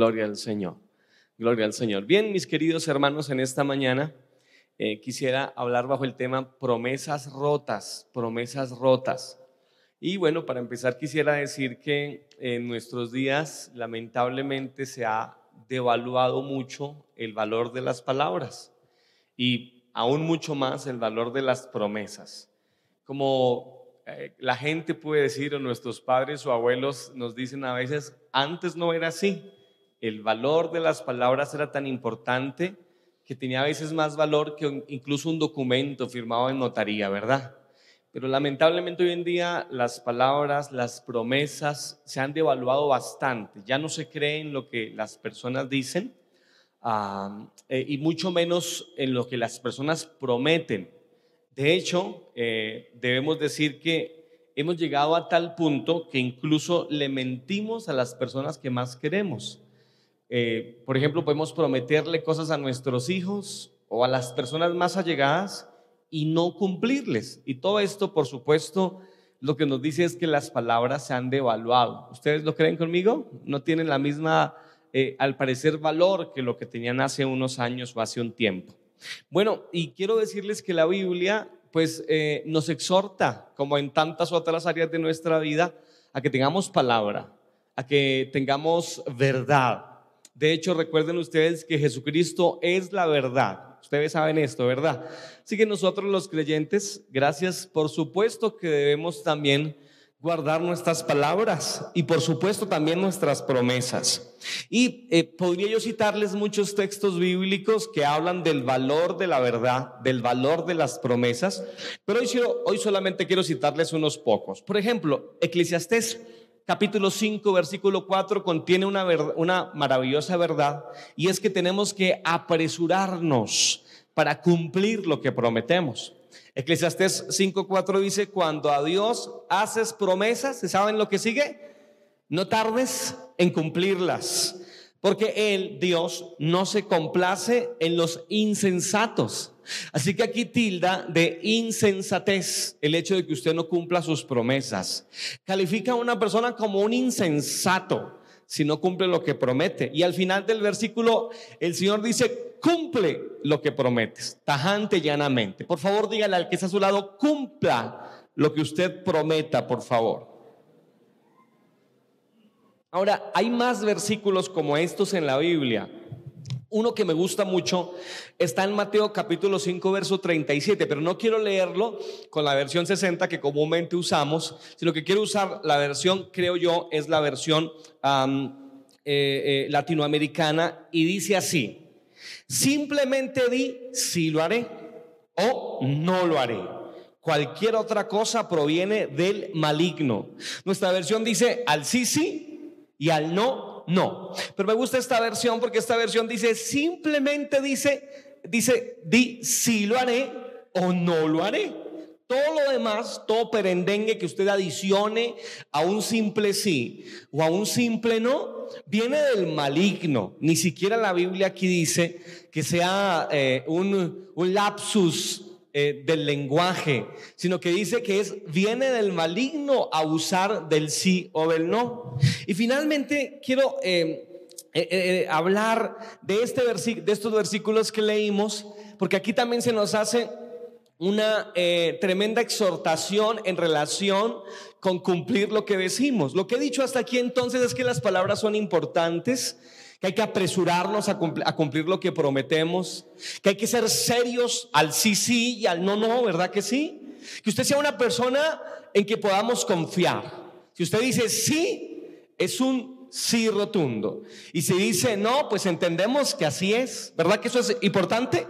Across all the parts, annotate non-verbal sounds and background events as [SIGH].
Gloria al Señor. Gloria al Señor. Bien, mis queridos hermanos, en esta mañana eh, quisiera hablar bajo el tema promesas rotas, promesas rotas. Y bueno, para empezar quisiera decir que en nuestros días lamentablemente se ha devaluado mucho el valor de las palabras y aún mucho más el valor de las promesas. Como eh, la gente puede decir, o nuestros padres o abuelos nos dicen a veces, antes no era así. El valor de las palabras era tan importante que tenía a veces más valor que incluso un documento firmado en notaría, ¿verdad? Pero lamentablemente hoy en día las palabras, las promesas se han devaluado bastante. Ya no se cree en lo que las personas dicen eh, y mucho menos en lo que las personas prometen. De hecho, eh, debemos decir que hemos llegado a tal punto que incluso le mentimos a las personas que más queremos. Eh, por ejemplo, podemos prometerle cosas a nuestros hijos o a las personas más allegadas y no cumplirles. Y todo esto, por supuesto, lo que nos dice es que las palabras se han devaluado. ¿Ustedes lo creen conmigo? No tienen la misma, eh, al parecer, valor que lo que tenían hace unos años o hace un tiempo. Bueno, y quiero decirles que la Biblia, pues, eh, nos exhorta, como en tantas otras áreas de nuestra vida, a que tengamos palabra, a que tengamos verdad. De hecho, recuerden ustedes que Jesucristo es la verdad. Ustedes saben esto, ¿verdad? Así que nosotros los creyentes, gracias, por supuesto que debemos también guardar nuestras palabras y por supuesto también nuestras promesas. Y eh, podría yo citarles muchos textos bíblicos que hablan del valor de la verdad, del valor de las promesas, pero hoy, hoy solamente quiero citarles unos pocos. Por ejemplo, Eclesiastés capítulo 5, versículo 4 contiene una, una maravillosa verdad y es que tenemos que apresurarnos para cumplir lo que prometemos. Eclesiastés 5:4 dice, cuando a Dios haces promesas, ¿saben lo que sigue? No tardes en cumplirlas, porque Él, Dios, no se complace en los insensatos. Así que aquí tilda de insensatez el hecho de que usted no cumpla sus promesas. Califica a una persona como un insensato si no cumple lo que promete. Y al final del versículo, el Señor dice, cumple lo que prometes, tajante llanamente. Por favor, dígale al que está a su lado, cumpla lo que usted prometa, por favor. Ahora, hay más versículos como estos en la Biblia. Uno que me gusta mucho está en Mateo capítulo 5, verso 37, pero no quiero leerlo con la versión 60 que comúnmente usamos, sino que quiero usar la versión, creo yo, es la versión eh, eh, latinoamericana y dice así, simplemente di si lo haré o no lo haré. Cualquier otra cosa proviene del maligno. Nuestra versión dice al sí, sí y al no, no. Pero me gusta esta versión porque esta versión dice, simplemente dice, dice, di si lo haré o no lo haré. Todo lo demás, todo perendengue que usted adicione a un simple sí o a un simple no, viene del maligno. Ni siquiera la Biblia aquí dice que sea eh, un, un lapsus eh, del lenguaje, sino que dice que es, viene del maligno abusar del sí o del no. Y finalmente quiero eh, eh, hablar de, este de estos versículos que leímos, porque aquí también se nos hace una tremenda exhortación en relación con cumplir lo que decimos. Lo que he dicho hasta aquí entonces es que las palabras son importantes que hay que apresurarnos a cumplir, lo que prometemos, que hay que ser serios al sí, sí y al no, no, ¿verdad que sí? Que usted sea una persona en que podamos confiar. Si usted dice sí, es un sí rotundo. Y si dice no, pues entendemos que así es, ¿verdad que eso es importante?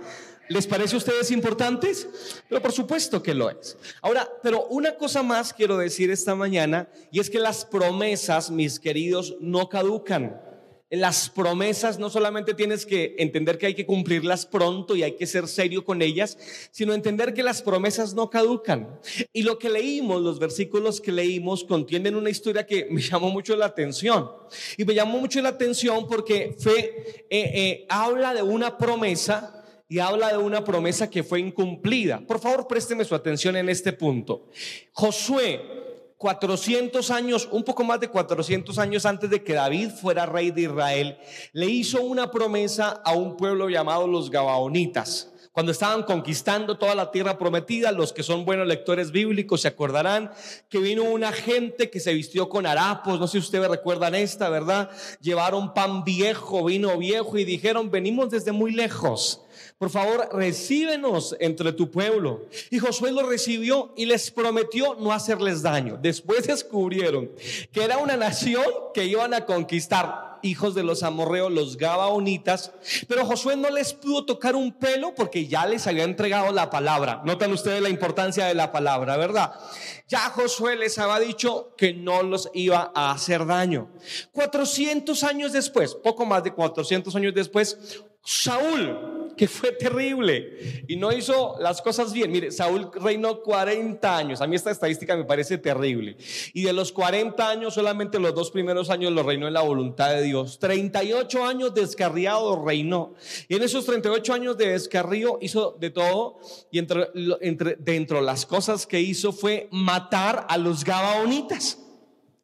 ¿Les parece a ustedes importantes? Pero por supuesto que lo es. Ahora, pero una cosa más quiero decir esta mañana, y es que las promesas, mis queridos, no caducan las promesas no solamente tienes que entender que hay que cumplirlas pronto y hay que ser serio con ellas, sino entender que las promesas no caducan. Y lo que leímos, los versículos que leímos, contienen una historia que me [LAUGHS] llamó mucho la atención. Y me llamó mucho la atención porque fe eh, eh, habla de una promesa y habla de una promesa que fue incumplida. Por favor, présteme su atención en este punto. Josué 400 años, un poco más de 400 años antes de que David fuera rey de Israel, le hizo una promesa a un pueblo llamado los Gabaonitas. Cuando estaban conquistando toda la tierra prometida, los que son buenos lectores bíblicos se acordarán que vino una gente que se vistió con harapos, no sé si ustedes recuerdan esta, ¿verdad? Llevaron pan viejo, vino viejo y dijeron, venimos desde muy lejos por favor, recíbenos entre tu pueblo. Y Josué lo recibió y les prometió no hacerles daño. Después descubrieron que era una nación que iban a conquistar hijos de los amorreos, los gabaonitas, pero Josué no les pudo tocar un pelo porque ya les había entregado la palabra. Notan ustedes la importancia de la palabra, ¿verdad? Ya Josué les había dicho que no los iba a hacer daño. 400 años después, poco más de 400 años después, Saúl, que fue terrible y no hizo las cosas bien. Mire, Saúl reinó 40 años. A mí esta estadística me parece terrible. Y de los 40 años, solamente los dos primeros años lo reinó en la voluntad de Dios. 38 años descarriado reinó. Y en esos 38 años de descarrío hizo de todo. Y entre, entre, dentro de las cosas que hizo fue matar a los gabaonitas.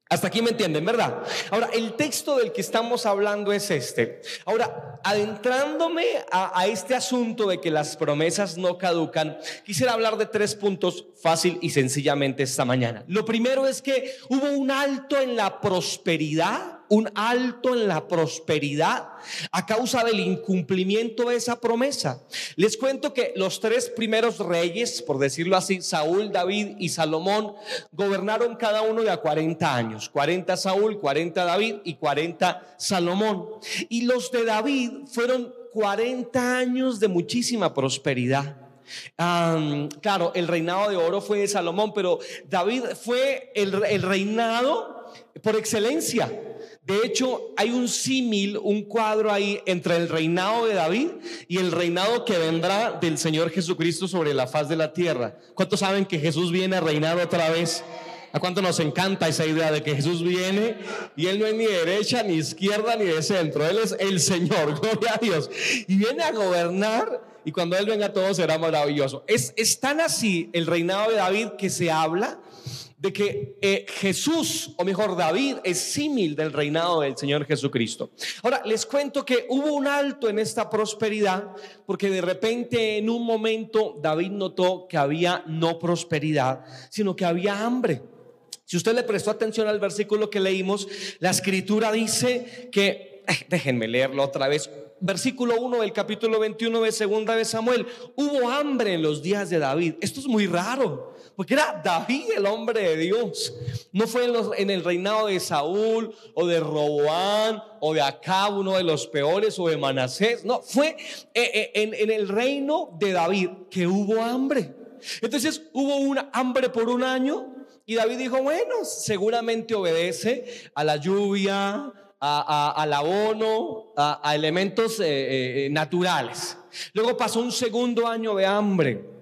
Hasta aquí me entienden, ¿verdad? Ahora, el texto del que estamos hablando es este. Ahora, adentrándome a, este asunto de que las promesas no caducan, quisiera hablar de tres puntos fácil y sencillamente esta mañana. Lo primero es que hubo un alto en la prosperidad un alto en la prosperidad a causa del incumplimiento de esa promesa. Les cuento que los tres primeros reyes, por decirlo así, Saúl, David y Salomón, gobernaron cada uno de a 40 años. 40 Saúl, 40 David y 40 Salomón. Y los de David fueron 40 años de muchísima prosperidad. Claro, el reinado de oro fue de Salomón, pero David fue el, el reinado por excelencia. De hecho, hay un símil, un cuadro ahí entre el reinado de David y el reinado que vendrá del Señor Jesucristo sobre la faz de la tierra. ¿Cuántos saben que Jesús viene a reinar otra vez? ¿A cuánto nos encanta esa idea de que Jesús viene y Él no es ni de derecha, ni izquierda, ni de centro? Él es el Señor, [LAUGHS] gloria a Dios. Y viene a gobernar y cuando Él venga todo será maravilloso. Es, es tan así el reinado de David que se habla de que eh, Jesús, o mejor David, es símil del reinado del Señor Jesucristo. Ahora, les cuento que hubo un alto en esta prosperidad, porque de repente en un momento David notó que había no prosperidad, sino que había hambre. Si usted le prestó atención al versículo que leímos, la escritura dice que, eh, déjenme leerlo otra vez, versículo 1 del capítulo 21 de segunda de Samuel, hubo hambre en los días de David. Esto es muy raro, porque era David el hombre de Dios. No fue en, el reinado de Saúl o de Roboán o de Acab, uno de los peores, o de Manasés. No, fue eh, eh, en, en el reino de David que hubo hambre. Entonces hubo una hambre por un año y David dijo, bueno, seguramente obedece a la lluvia, al abono, a, elementos eh, eh, naturales. Luego pasó un segundo año de hambre.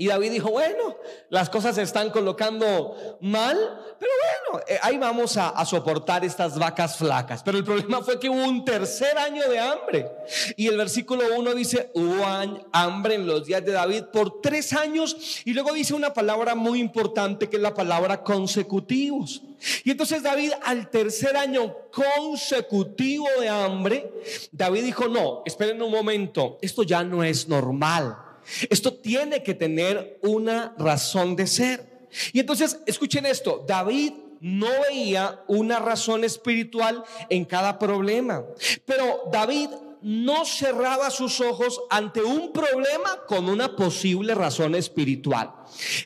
Y David dijo, bueno, las cosas se están colocando mal, pero bueno, eh, ahí vamos a, soportar estas vacas flacas. Pero el problema fue que hubo un tercer año de hambre. Y el versículo 1 dice, hubo hambre en los días de David por tres años. Y luego dice una palabra muy importante que es la palabra consecutivos. Y entonces David al tercer año consecutivo de hambre, David dijo, no, esperen un momento, esto ya no es normal. Esto tiene que tener una razón de ser. Y entonces, escuchen esto, David no veía una razón espiritual en cada problema, pero David no cerraba sus ojos ante un problema con una posible razón espiritual.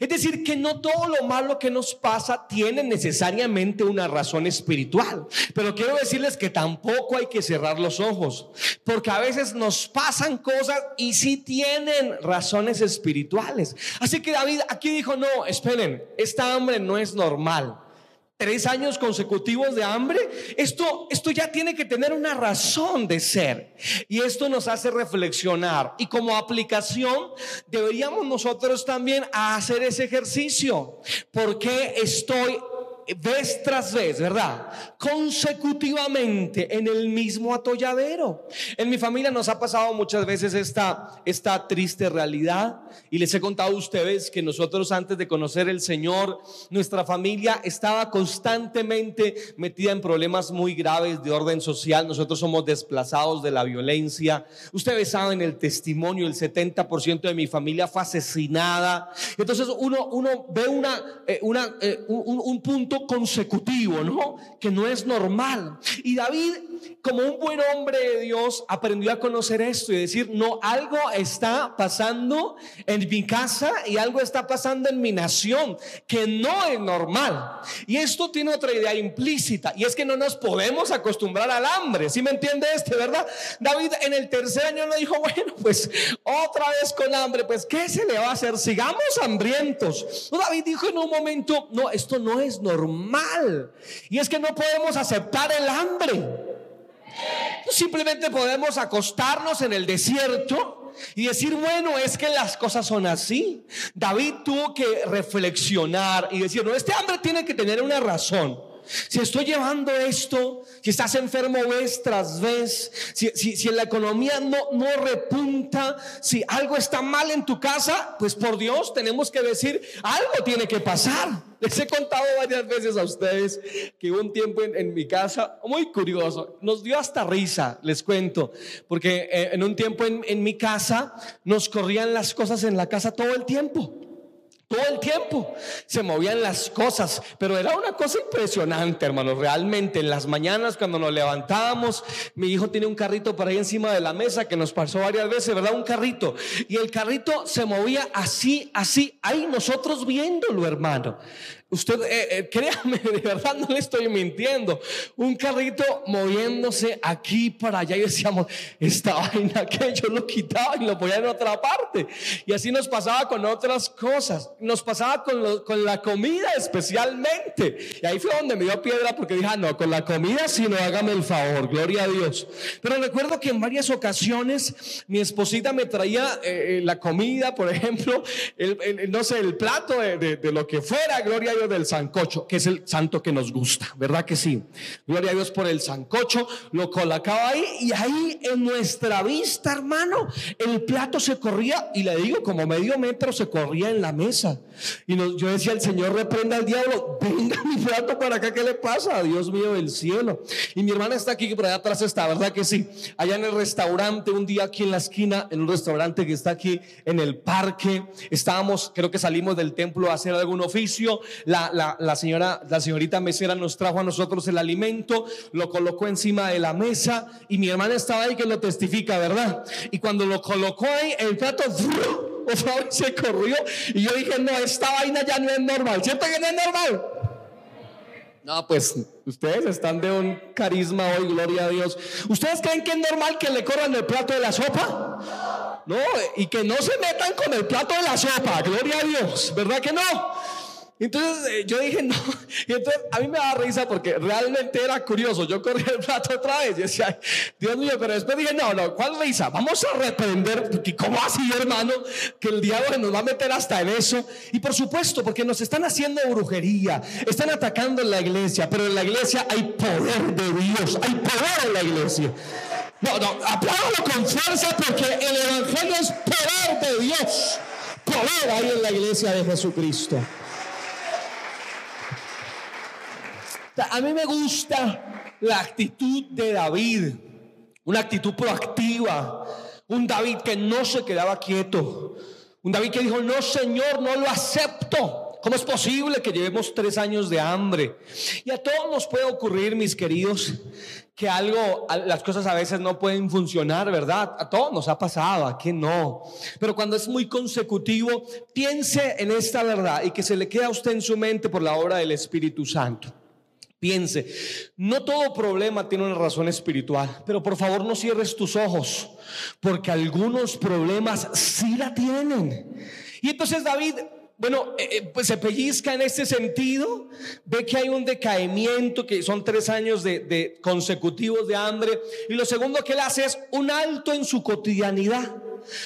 Es decir, que no todo lo malo que nos pasa tiene necesariamente una razón espiritual. Pero quiero decirles que tampoco hay que cerrar los ojos, porque a veces nos pasan cosas y sí tienen razones espirituales. Así que David aquí dijo, no, esperen, esta hambre no es normal tres años consecutivos de hambre, esto, esto ya tiene que tener una razón de ser. Y esto nos hace reflexionar. Y como aplicación, deberíamos nosotros también hacer ese ejercicio. ¿Por qué estoy vez tras vez, ¿verdad? Consecutivamente en el mismo atolladero. En mi familia nos ha pasado muchas veces esta, esta triste realidad y les he contado a ustedes que nosotros antes de conocer el Señor, nuestra familia estaba constantemente metida en problemas muy graves de orden social. Nosotros somos desplazados de la violencia. Ustedes saben el testimonio, el 70% de mi familia fue asesinada. Entonces uno, uno ve una, eh, una, eh, un, un punto consecutivo, ¿no? Que no es normal. Y David, como un buen hombre de Dios, aprendió a conocer esto y decir, no, algo está pasando en mi casa y algo está pasando en mi nación que no es normal. Y esto tiene otra idea implícita y es que no nos podemos acostumbrar al hambre. ¿Sí me entiende este, verdad? David en el tercer año no dijo, [LAUGHS] bueno, pues otra vez con hambre, pues ¿qué se le va a hacer? Sigamos hambrientos. David dijo en un momento, no, esto no es normal. Y es que no podemos aceptar el hambre. Simplemente podemos acostarnos en el desierto y decir, bueno, es que las cosas son así. David tuvo que reflexionar y decir, no, este hambre tiene que tener una razón. Si estoy llevando esto, si estás enfermo vez tras vez, si, si, en la economía no, no repunta, si algo está mal en tu casa, pues por Dios tenemos que decir, algo tiene que pasar. Les he contado varias veces a ustedes que hubo un tiempo en, mi casa, muy curioso, nos dio hasta risa, les cuento, porque eh, en un tiempo en, en mi casa nos corrían las cosas en la casa todo el tiempo. Todo el tiempo se movían las cosas, pero era una cosa impresionante, hermanos. Realmente en las mañanas cuando nos levantábamos, mi hijo tiene un carrito por ahí encima de la mesa que nos pasó varias veces, ¿verdad? Un carrito. Y el carrito se movía así, así, ahí nosotros viéndolo, hermano. Usted, eh, eh, créame, de verdad no le estoy mintiendo. Un carrito moviéndose aquí para allá y decíamos, esta vaina que yo lo quitaba y lo ponía en otra parte. Y así nos pasaba con otras cosas. Nos pasaba con, con la comida especialmente. Y ahí fue donde me dio piedra porque dije, ah, no, con la comida si no, hágame el favor, gloria a Dios. Pero recuerdo que en varias ocasiones mi esposita me traía eh, la comida, por ejemplo, el, no sé, el plato de, de lo que fuera, gloria a Dios del sancocho, que es el santo que nos gusta, ¿verdad que sí? Gloria a Dios por el sancocho, lo colocaba ahí y ahí en nuestra vista, hermano, el plato se corría y le digo, como medio metro se corría en la mesa. Y yo decía, el Señor reprenda al diablo, venga mi plato para acá, ¿qué le pasa? Dios mío del cielo. Y mi hermana está aquí, por allá atrás está, ¿verdad que sí? Allá en el restaurante, un día aquí en la esquina, en un restaurante que está aquí en el parque, estábamos, creo que salimos del templo a hacer algún oficio, la, señora, la señorita mesera nos trajo a nosotros el alimento, lo colocó encima de la mesa y mi hermana estaba ahí que lo testifica, ¿verdad? Y cuando lo colocó ahí, el plato [LAUGHS] se corrió y yo dije, no, esta vaina ya no es normal, ¿cierto que no es normal? No, pues ustedes están de un carisma hoy, gloria a Dios. ¿Ustedes creen que es normal que le corran el plato de la sopa? No, y que no se metan con el plato de la sopa, gloria a Dios, ¿verdad que no? Entonces eh, yo dije, [LAUGHS] no. Y entonces a mí me daba risa porque realmente era curioso. Yo corrí el plato otra vez y decía, Dios mío, pero después dije, no, no, ¿cuál risa? Vamos a reprender. ¿Cómo así, hermano? Que el diablo nos va a meter hasta en eso. Y por supuesto, porque nos están haciendo brujería, están atacando en la iglesia, pero en la iglesia hay poder de Dios, hay poder en la iglesia. No, no, apláudalo con fuerza porque el evangelio es poder de Dios. Poder hay en la iglesia de Jesucristo. A mí me gusta la actitud de David, una actitud proactiva, un David que no se quedaba quieto, un David que dijo, no Señor, no lo acepto. ¿Cómo es posible que llevemos tres años de hambre? Y a todos nos puede ocurrir, mis queridos, que algo, las cosas a veces no pueden funcionar, ¿verdad? A todos nos ha pasado, a que no. Pero cuando es muy consecutivo, piense en esta verdad y que se le quede a usted en su mente por la obra del Espíritu Santo. Piense, no todo problema tiene una razón espiritual, pero por favor no cierres tus ojos, porque algunos problemas sí la tienen. Y entonces David, bueno, eh, eh, pues se pellizca en este sentido, ve que hay un decaimiento, que son tres años de, consecutivos de hambre, y lo segundo que él hace es un alto en su cotidianidad,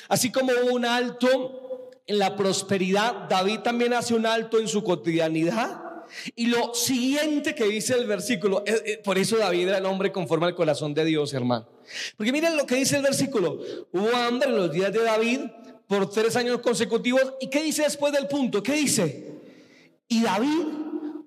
así como un alto en la prosperidad, David también hace un alto en su cotidianidad Y lo siguiente que dice el versículo, eh, eh, por eso David era el hombre conforme al corazón de Dios, hermano. Porque miren lo que dice el versículo. Hubo hambre en los días de David por tres años consecutivos. ¿Y qué dice después del punto? ¿Qué dice? Y David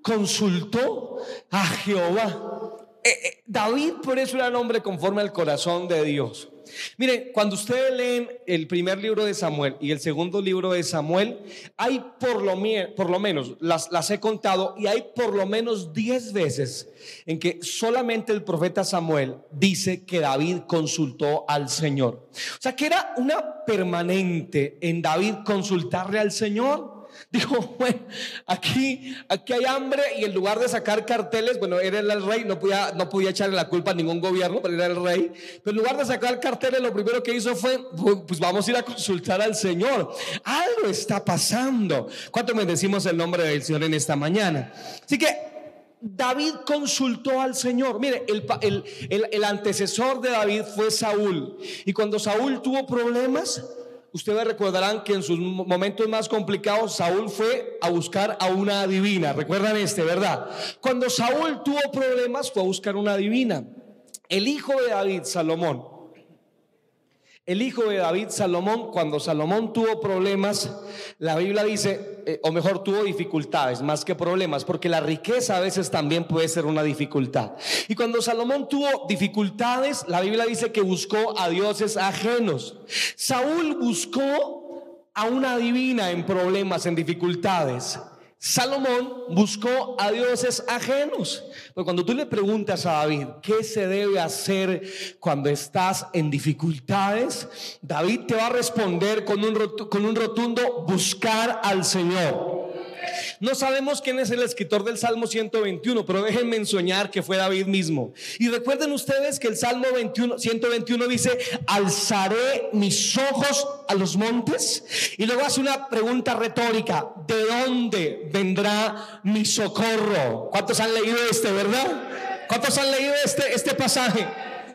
consultó a Jehová. Eh, David por eso era el hombre conforme al corazón de Dios. Miren, cuando ustedes leen el primer libro de Samuel y el segundo libro de Samuel, hay por lo, por lo menos, las, las he contado, y hay por lo menos 10 veces en que solamente el profeta Samuel dice que David consultó al Señor. O sea, que era una permanente en David consultarle al Señor. Dijo, bueno, [LAUGHS] aquí, aquí hay hambre y en lugar de sacar carteles, bueno, era el rey, no podía, no podía echarle la culpa a ningún gobierno, pero era el rey. Pero en lugar de sacar carteles, lo primero que hizo fue, pues vamos a ir a consultar al Señor. Algo está pasando. ¿Cuánto me decimos el nombre del Señor en esta mañana? Así que David consultó al Señor. Mire, el, el, el, antecesor de David fue Saúl. Y cuando Saúl tuvo problemas, ustedes recordarán que en sus momentos más complicados Saúl fue a buscar a una divina. Recuerdan este, ¿verdad? Cuando Saúl tuvo problemas fue a buscar una divina. El hijo de David, Salomón, el hijo de David, Salomón, cuando Salomón tuvo problemas, la Biblia dice, eh, o mejor tuvo dificultades más que problemas, porque la riqueza a veces también puede ser una dificultad. Y cuando Salomón tuvo dificultades, la Biblia dice que buscó a dioses ajenos. Saúl buscó a una divina en problemas, en dificultades. Salomón buscó a dioses ajenos. Pero cuando tú le preguntas a David qué se debe hacer cuando estás en dificultades, David te va a responder con un, con un rotundo buscar al Señor. No sabemos quién es el escritor del Salmo 121, pero déjenme ensoñar que fue David mismo. Y recuerden ustedes que el Salmo 21, 121 dice, alzaré mis ojos a los montes. Y luego hace una pregunta retórica, ¿de dónde vendrá mi socorro? ¿Cuántos han leído este, verdad? ¿Cuántos han leído este, este pasaje?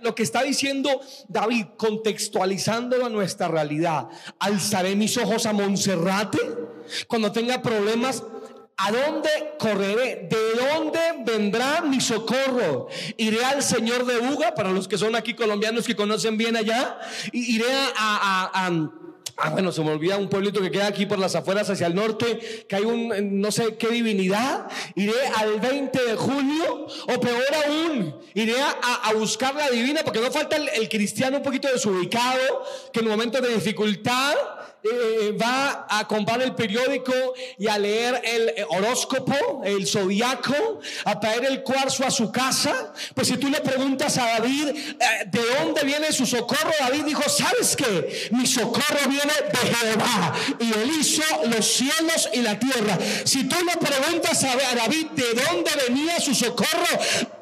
lo que está diciendo David, contextualizándolo a nuestra realidad. Alzaré mis ojos a Monserrate cuando tenga problemas. ¿A dónde correré? ¿De dónde vendrá mi socorro? Iré al Señor de Uga, para los que son aquí colombianos que conocen bien allá. Iré a, a Ah, bueno, se me olvida un pueblito que queda aquí por las afueras hacia el norte, que hay un, no sé qué divinidad. Iré al 20 de julio, o peor aún, iré a, buscar la divina, porque no falta el, el cristiano un poquito desubicado, que en momentos de dificultad eh, va a comprar el periódico y a leer el horóscopo, el zodiaco, a traer el cuarzo a su casa. Pues si tú le preguntas a David eh, de dónde viene su socorro, David dijo, ¿sabes qué? Mi socorro viene de Jehová y él hizo los cielos y la tierra. Si tú le preguntas a David de dónde venía su socorro,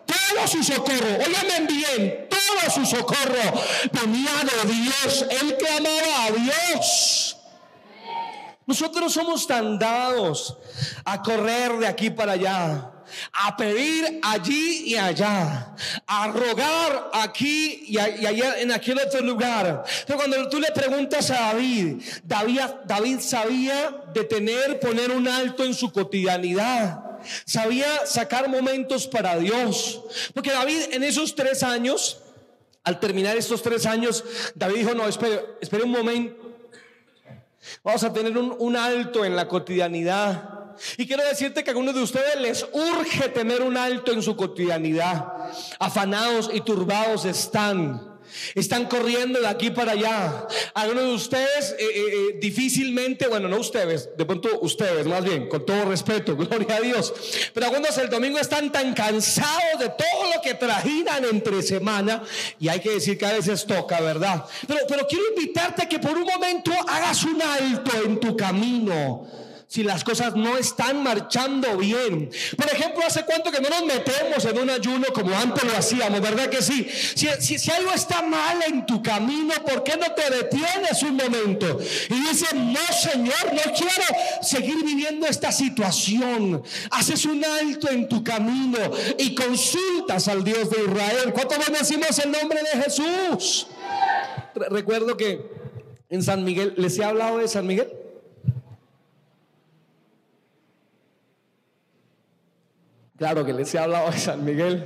todo su socorro, óyame bien, todo su socorro venía de Dios, él que amaba a Dios. Nosotros somos tan dados a correr de aquí para allá, a pedir allí y allá, a rogar aquí y, allá en aquel otro lugar. Pero cuando tú le preguntas a David, David, sabía detener, poner un alto en su cotidianidad. Sabía sacar momentos para Dios. Porque David en esos tres años, al terminar estos tres años, David dijo, no, espere, espere un momento Vamos a tener un, alto en la cotidianidad. Y quiero decirte que a algunos de ustedes les urge tener un alto en su cotidianidad. Afanados y turbados están. Están corriendo de aquí para allá. Algunos de ustedes eh, eh, eh, difícilmente, bueno, no ustedes, de pronto ustedes más bien, con todo respeto, [LAUGHS] gloria a Dios. Pero algunos el domingo están tan cansados de todo lo que trajinan entre semana y hay que decir que a veces toca, ¿verdad? Pero, pero quiero invitarte a que por un momento hagas un alto en tu camino si las cosas no están marchando bien. Por ejemplo, ¿hace cuánto que no nos metemos en un ayuno como antes lo hacíamos? ¿Verdad que sí? Si, algo está mal en tu camino, ¿por qué no te detienes un momento? Y dices, no, Señor, no quiero seguir viviendo esta situación. Haces un alto en tu camino y consultas al Dios de Israel. ¿Cuánto decimos el nombre de Jesús? Recuerdo que en San Miguel, ¿les he hablado de San Miguel? Claro que les he hablado de San Miguel.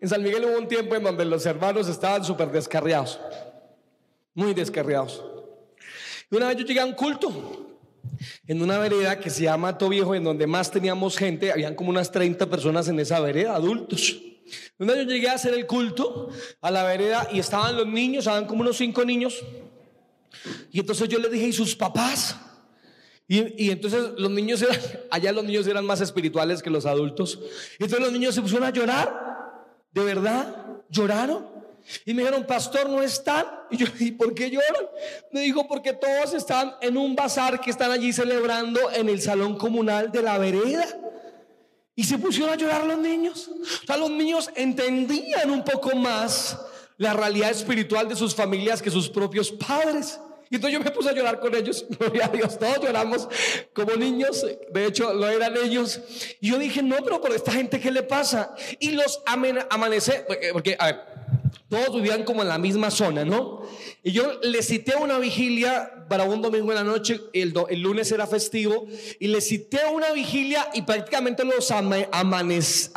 En San Miguel hubo un tiempo en donde los hermanos estaban súper descarriados, muy descarriados. Y una vez yo llegué a un culto en una vereda que se llama Viejo, en donde más teníamos gente, habían como unas 30 personas en esa vereda, adultos. Una vez yo llegué a hacer el culto a la vereda y estaban los niños, estaban como unos cinco niños. Y entonces yo les dije, ¿y sus papás? Y, entonces los niños eran, [LAUGHS] allá los niños eran más espirituales que los adultos. Entonces los niños se pusieron a llorar. ¿De verdad? ¿Lloraron? Y me dijeron, pastor, no están. [LAUGHS] Y yo, ¿y por qué lloran? Me dijo, porque todos están en un bazar que están allí celebrando en el salón comunal de la vereda. Y se pusieron a llorar los niños. O sea, los niños entendían un poco más la realidad espiritual de sus familias que sus propios padres. Y entonces yo me puse a llorar con ellos. [LAUGHS] Gloria a Dios, todos lloramos como niños. De hecho, lo eran ellos. Y yo dije, no, pero por esta gente, ¿qué le pasa? Y los amanece, porque, a todos vivían como en la misma zona, ¿no? Y yo les cité una vigilia para un domingo en la noche, el, el lunes era festivo, y les cité una vigilia y prácticamente los amanece,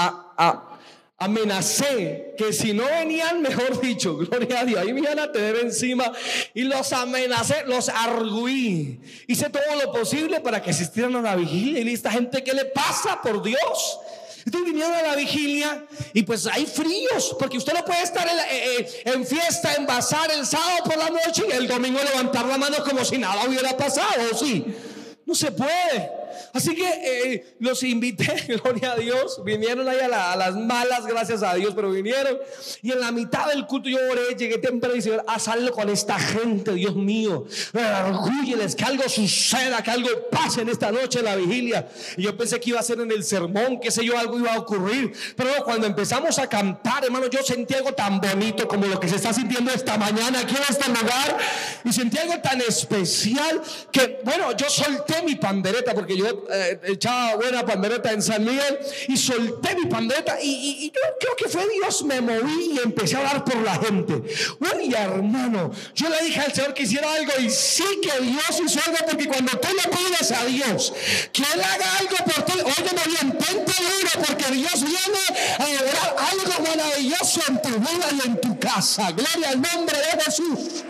amenacé que si no venían, mejor dicho, [LAUGHS] gloria a Dios, ahí me iban a tener encima y los amenacé, los arguí. Hice todo lo posible para que asistieran a la vigilia y esta gente, ¿qué le pasa por Dios? Entonces vinieron a la vigilia y pues hay fríos, porque usted no puede estar en, eh, eh, fiesta, en bazar el sábado por la noche y el domingo levantar la mano como si nada hubiera pasado, ¿sí? No se puede. Así que eh, los invité, [LAUGHS] gloria a Dios. Vinieron ahí a, las malas, gracias a Dios, pero vinieron. Y en la mitad del culto yo oré, llegué temprano y dije, haz algo con esta gente, Dios mío. Argúyeles, que algo suceda, que algo pase en esta noche en la vigilia. Y yo pensé que iba a ser en el sermón, que sé yo, algo iba a ocurrir. Pero cuando empezamos a cantar, hermano, yo sentí algo tan bonito como lo que se está sintiendo esta mañana aquí en este lugar. Y sentí algo tan especial que, bueno, yo solté mi pandereta porque yo eh, echaba buena pandereta en San Miguel y solté mi pandereta y, yo creo que fue Dios, me moví y empecé a hablar por la gente. Uy, hermano, yo le dije al Señor que hiciera algo y sí que Dios hizo algo porque cuando tú le pides a Dios que Él haga algo por ti, oye, bien, ponte duro porque Dios viene a lograr algo maravilloso en tu vida y en tu casa. Gloria al nombre de Jesús.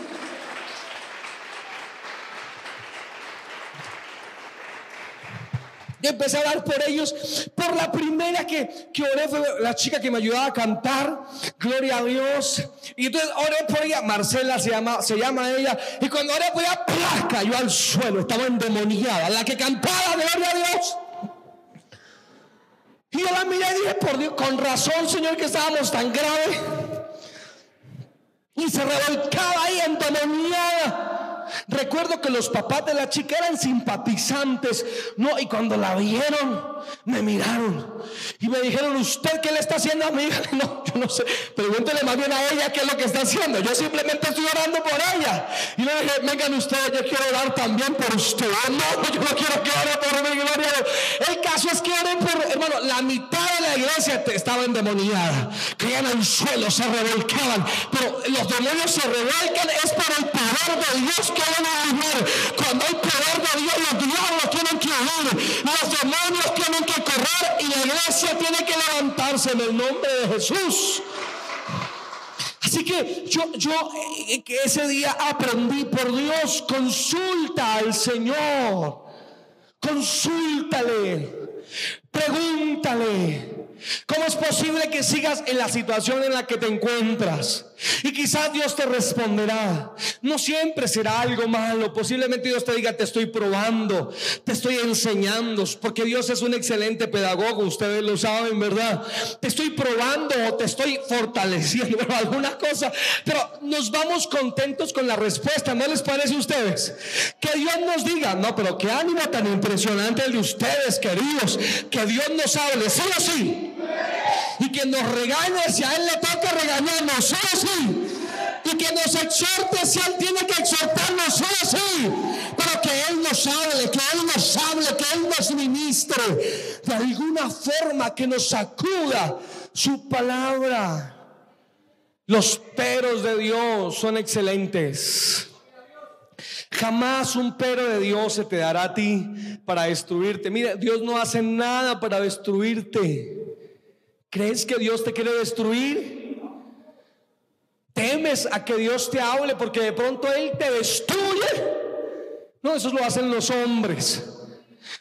Y empecé a orar por ellos. Por la primera que, que oré fue la chica que me ayudaba a cantar. Gloria a Dios. Y entonces oré por ella. Marcela se llama, se llama ella. Y cuando oré por ella, cayó al suelo. Estaba endemoniada. La que cantaba, gloria a Dios. Y yo la miré y dije, por Dios, con razón, Señor, que estábamos tan grave. Y se revolcaba ahí endemoniada. Recuerdo que los papás de la chica eran simpatizantes, no, y cuando la vieron, me miraron y me dijeron, ¿usted qué le está haciendo a mi hija? [LAUGHS] No, no sé, pregúntele más bien a ella qué es lo que está haciendo. Yo simplemente estoy orando por ella. Y le dije, vengan ustedes, yo quiero orar también por usted. No, yo no quiero que ore por mi gloria. El caso es que oren por, hermano, la mitad de la iglesia estaba endemoniada. Caían al suelo, se revolcaban. Pero los demonios se revuelcan es por el poder de Dios que van a vivir. Cuando hay poder de Dios, los diablos tienen que huir. Los demonios tienen que y la iglesia tiene que levantarse en el nombre de Jesús. Así que yo, yo eh, ese día aprendí por Dios, consulta al Señor, consúltale, pregúntale. ¿Cómo es posible que sigas en la situación en la que te encuentras? Y quizás Dios te responderá. No siempre será algo malo. Posiblemente Dios te diga, te estoy probando, te estoy enseñando, porque Dios es un excelente pedagogo, ustedes lo saben, ¿verdad? Te estoy probando o te estoy fortaleciendo, alguna cosa. Pero nos vamos contentos con la respuesta, ¿no les parece a ustedes? Que Dios nos diga, no, pero qué ánimo tan impresionante el de ustedes, queridos, que Dios nos hable, sí o sí y que nos regañe si a Él le toca regañarnos, solo sí. Y que nos exhorte si Él tiene que exhortarnos, solo sí. Pero que Él nos hable, que Él nos hable, que Él nos ministre. De alguna forma que nos sacuda su palabra. Los peros de Dios son excelentes. Jamás un pero de Dios se te dará a ti para destruirte. Mira, Dios no hace nada para destruirte. ¿Crees que Dios te quiere destruir? ¿Temes a que Dios te hable porque de pronto Él te destruye? No, eso lo hacen los hombres.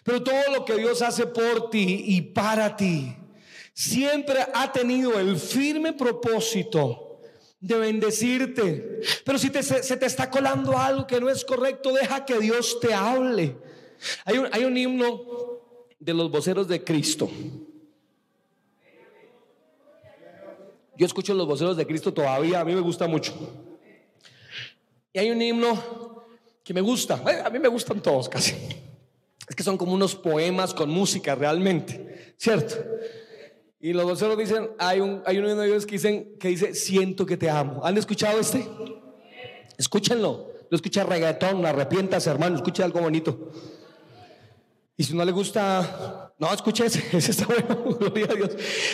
Pero todo lo que Dios hace por ti y para ti, siempre ha tenido el firme propósito de bendecirte. Pero si se te está colando algo que no es correcto, deja que Dios te hable. Hay un, hay un himno de los voceros de Cristo. Yo escucho los voceros de Cristo todavía, a mí me gusta mucho. Y hay un himno que me gusta, eh, a mí me gustan todos casi. Es que son como unos poemas con música realmente, ¿cierto? Y los voceros dicen, hay un, hay uno de ellos que dicen que dice, siento que te amo. ¿Han escuchado este? Escúchenlo. Lo escucha reggaetón, arrepientas, hermano, escucha algo bonito. Y si no le gusta, no, escuche ese, [LAUGHS] ese está bueno, [LAUGHS] gloria a Dios.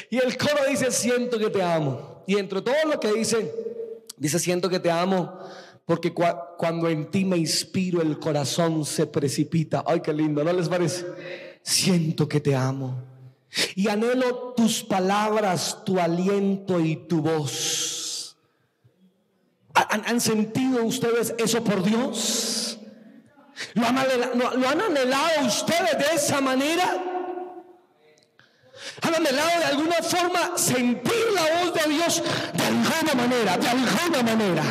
Y el coro dice, siento que te amo. Y entre todo lo que dice, dice, siento que te amo, porque cuando en ti me inspiro, el corazón se precipita. Ay, qué lindo, ¿no les parece? Siento que te amo. Y anhelo tus palabras, tu aliento y tu voz. ¿Han, sentido ustedes eso por Dios? ¿Lo han, anhelado, ustedes de esa manera? ¿Han anhelado de alguna forma sentir la voz de Dios de alguna manera, de alguna manera?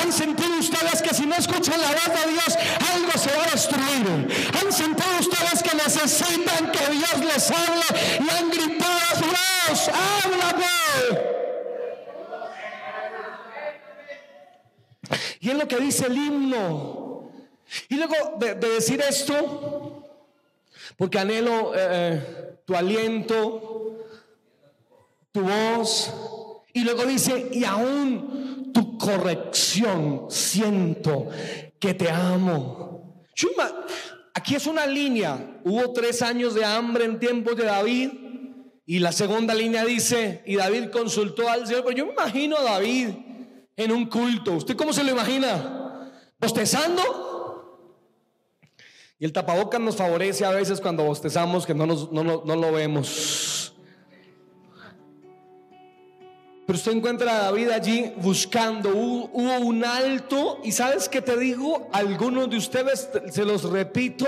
¿Han sentido ustedes que si no escuchan la voz de Dios, algo se va a destruir? ¿Han sentido ustedes que necesitan que Dios les hable y han gritado a voz, háblame? Y es lo que dice el himno. Y luego de, decir esto, porque anhelo eh, eh, tu aliento, tu voz, y luego dice, y aún tu corrección, siento que te amo. Aquí es una línea, hubo tres años de hambre en tiempos de David, y la segunda línea dice, y David consultó al Señor, pero yo me imagino a David en un culto, ¿usted cómo se lo imagina? ¿Bostezando? El tapabocas nos favorece a veces cuando bostezamos que no, no, lo vemos. Pero usted encuentra a David allí buscando, hubo, un alto y sabes que te digo, algunos de ustedes, se los repito,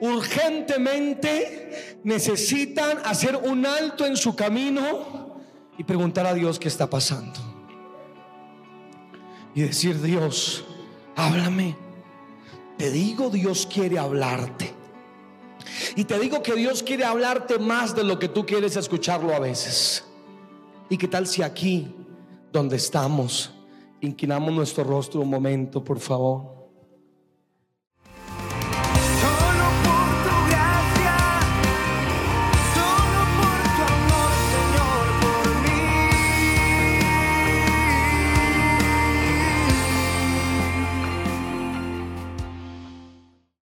urgentemente necesitan hacer un alto en su camino y preguntar a Dios qué está pasando. Y decir, Dios, háblame. Te digo, Dios quiere hablarte. Y te digo que Dios quiere hablarte más de lo que tú quieres escucharlo a veces. ¿Y qué tal si aquí, donde estamos, inclinamos nuestro rostro un momento, por favor?